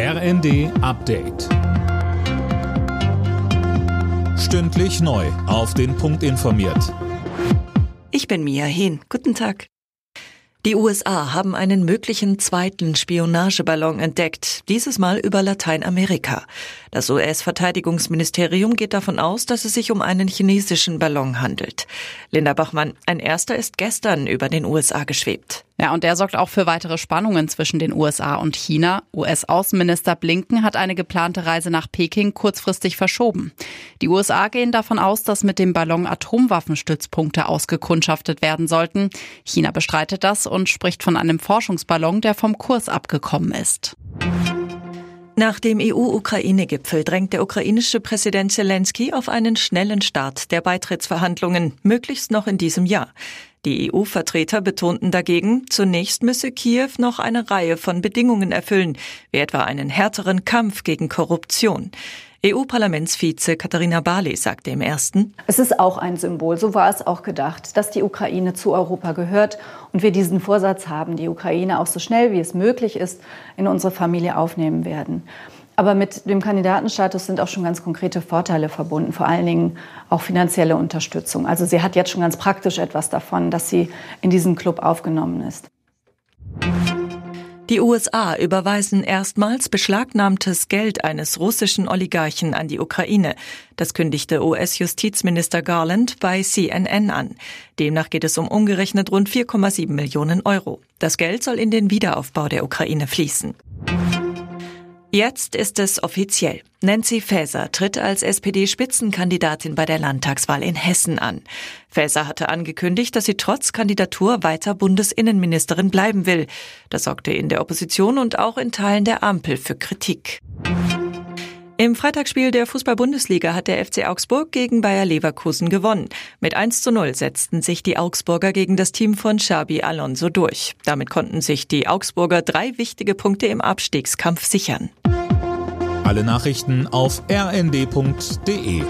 RND Update. Stündlich neu. Auf den Punkt informiert. Ich bin Mia Hehn. Guten Tag. Die USA haben einen möglichen zweiten Spionageballon entdeckt, dieses Mal über Lateinamerika. Das US-Verteidigungsministerium geht davon aus, dass es sich um einen chinesischen Ballon handelt. Linda Bachmann, ein erster ist gestern über den USA geschwebt. Ja, und der sorgt auch für weitere Spannungen zwischen den USA und China. US-Außenminister Blinken hat eine geplante Reise nach Peking kurzfristig verschoben. Die USA gehen davon aus, dass mit dem Ballon Atomwaffenstützpunkte ausgekundschaftet werden sollten. China bestreitet das und spricht von einem Forschungsballon, der vom Kurs abgekommen ist. Nach dem EU-Ukraine-Gipfel drängt der ukrainische Präsident Zelensky auf einen schnellen Start der Beitrittsverhandlungen, möglichst noch in diesem Jahr. Die EU-Vertreter betonten dagegen, zunächst müsse Kiew noch eine Reihe von Bedingungen erfüllen, wie etwa einen härteren Kampf gegen Korruption. EU-Parlamentsvize Katharina Barley sagte im ersten, Es ist auch ein Symbol, so war es auch gedacht, dass die Ukraine zu Europa gehört und wir diesen Vorsatz haben, die Ukraine auch so schnell wie es möglich ist in unsere Familie aufnehmen werden. Aber mit dem Kandidatenstatus sind auch schon ganz konkrete Vorteile verbunden, vor allen Dingen auch finanzielle Unterstützung. Also sie hat jetzt schon ganz praktisch etwas davon, dass sie in diesen Club aufgenommen ist. Die USA überweisen erstmals beschlagnahmtes Geld eines russischen Oligarchen an die Ukraine. Das kündigte US-Justizminister Garland bei CNN an. Demnach geht es um umgerechnet rund 4,7 Millionen Euro. Das Geld soll in den Wiederaufbau der Ukraine fließen. Jetzt ist es offiziell. Nancy Faeser tritt als SPD-Spitzenkandidatin bei der Landtagswahl in Hessen an. Faeser hatte angekündigt, dass sie trotz Kandidatur weiter Bundesinnenministerin bleiben will. Das sorgte in der Opposition und auch in Teilen der Ampel für Kritik. Im Freitagsspiel der Fußball-Bundesliga hat der FC Augsburg gegen Bayer Leverkusen gewonnen. Mit 1 zu 0 setzten sich die Augsburger gegen das Team von Xabi Alonso durch. Damit konnten sich die Augsburger drei wichtige Punkte im Abstiegskampf sichern. Alle Nachrichten auf rnd.de